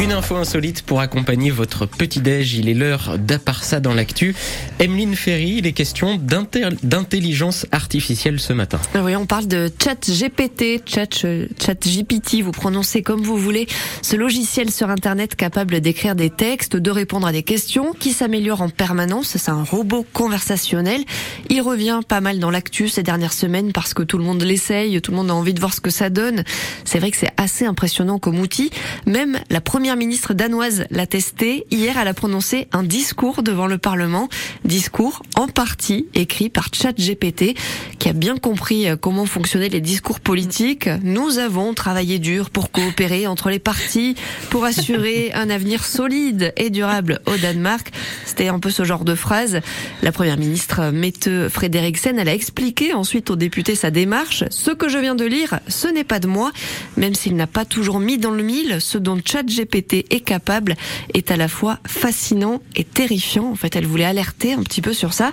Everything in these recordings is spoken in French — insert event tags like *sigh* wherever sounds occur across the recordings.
Une info insolite pour accompagner votre petit-déj. Il est l'heure d'Aparsa dans l'actu. Emeline Ferry, il est question d'intelligence artificielle ce matin. Ah oui, on parle de chat GPT, chat, chat GPT, vous prononcez comme vous voulez. Ce logiciel sur Internet capable d'écrire des textes, de répondre à des questions, qui s'améliore en permanence. C'est un robot conversationnel. Il revient pas mal dans l'actu ces dernières semaines parce que tout le monde l'essaye, tout le monde a envie de voir ce que ça donne. C'est vrai que c'est assez impressionnant comme outil. Même la première première ministre danoise l'a testé. Hier, elle a prononcé un discours devant le Parlement. Discours en partie écrit par ChatGPT, qui a bien compris euh, comment fonctionnaient les discours politiques. Nous avons travaillé dur pour coopérer entre les partis, pour assurer *laughs* un avenir solide et durable au Danemark. C'était un peu ce genre de phrase. La première ministre Mette Frederiksen, elle a expliqué ensuite aux députés sa démarche. Ce que je viens de lire, ce n'est pas de moi, même s'il n'a pas toujours mis dans le mille ce dont ChatGPT est capable est à la fois fascinant et terrifiant. En fait, elle voulait alerter un petit peu sur ça.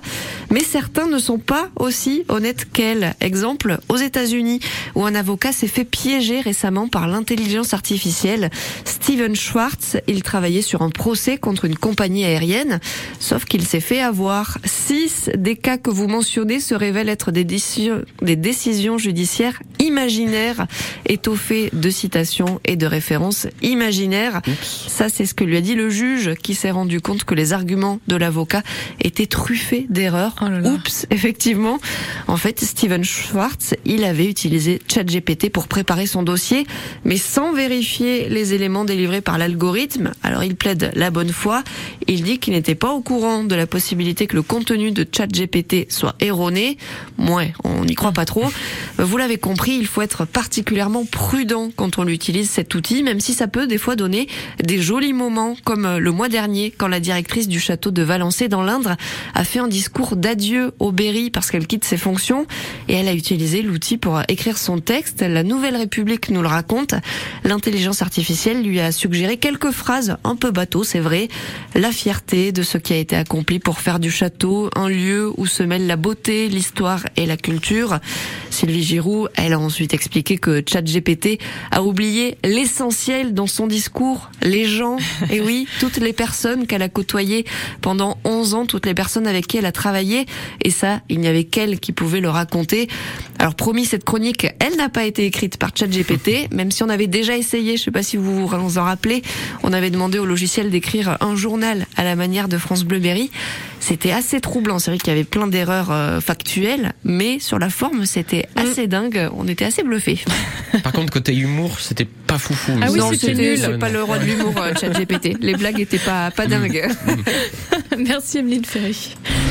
Mais certains ne sont pas aussi honnêtes qu'elle. Exemple, aux États-Unis, où un avocat s'est fait piéger récemment par l'intelligence artificielle. Steven Schwartz, il travaillait sur un procès contre une compagnie aérienne, sauf qu'il s'est fait avoir. Six des cas que vous mentionnez se révèlent être des décisions judiciaires imaginaires, étoffées de citations et de références imaginaires. Ça, c'est ce que lui a dit le juge qui s'est rendu compte que les arguments de l'avocat étaient truffés d'erreurs. Oh Oups, *laughs* effectivement. En fait, Steven Schwartz, il avait utilisé ChatGPT pour préparer son dossier, mais sans vérifier les éléments délivrés par l'algorithme. Alors, il plaide la bonne foi. Il dit qu'il n'était pas au courant de la possibilité que le contenu de ChatGPT soit erroné. Ouais, on n'y croit pas trop. Vous l'avez compris, il faut être particulièrement prudent quand on utilise cet outil, même si ça peut des fois donner des jolis moments, comme euh, le mois dernier, quand la directrice du château de Valençay dans l'Indre a fait un discours d'adieu au Berry parce qu'elle quitte ses fonctions et elle a utilisé l'outil pour écrire son texte. La Nouvelle République nous le raconte. L'intelligence artificielle lui a suggéré quelques phrases un peu bateau, c'est vrai. La fierté de ce qui a été accompli pour faire du château un lieu où se mêlent la beauté, l'histoire et la culture. Sylvie Giroud, elle a ensuite expliqué que ChatGPT a oublié l'essentiel dans son discours les gens, *laughs* et oui, toutes les personnes qu'elle a côtoyées pendant 11 ans, toutes les personnes avec qui elle a travaillé, et ça, il n'y avait qu'elle qui pouvait le raconter. Alors promis, cette chronique, elle n'a pas été écrite par ChatGPT, *laughs* même si on avait déjà essayé, je sais pas si vous vous en rappelez, on avait demandé au logiciel d'écrire un journal à la manière de France Bleuberry. C'était assez troublant, c'est vrai qu'il y avait plein d'erreurs euh, factuelles, mais sur la forme, c'était mm. assez dingue, on était assez bluffés. *laughs* Par contre, côté humour, c'était pas foufou. Ah oui, c'était nul. pas le roi de l'humour, euh, *laughs* ChatGPT. Les blagues étaient pas, pas dingues. *laughs* Merci Emeline Ferry.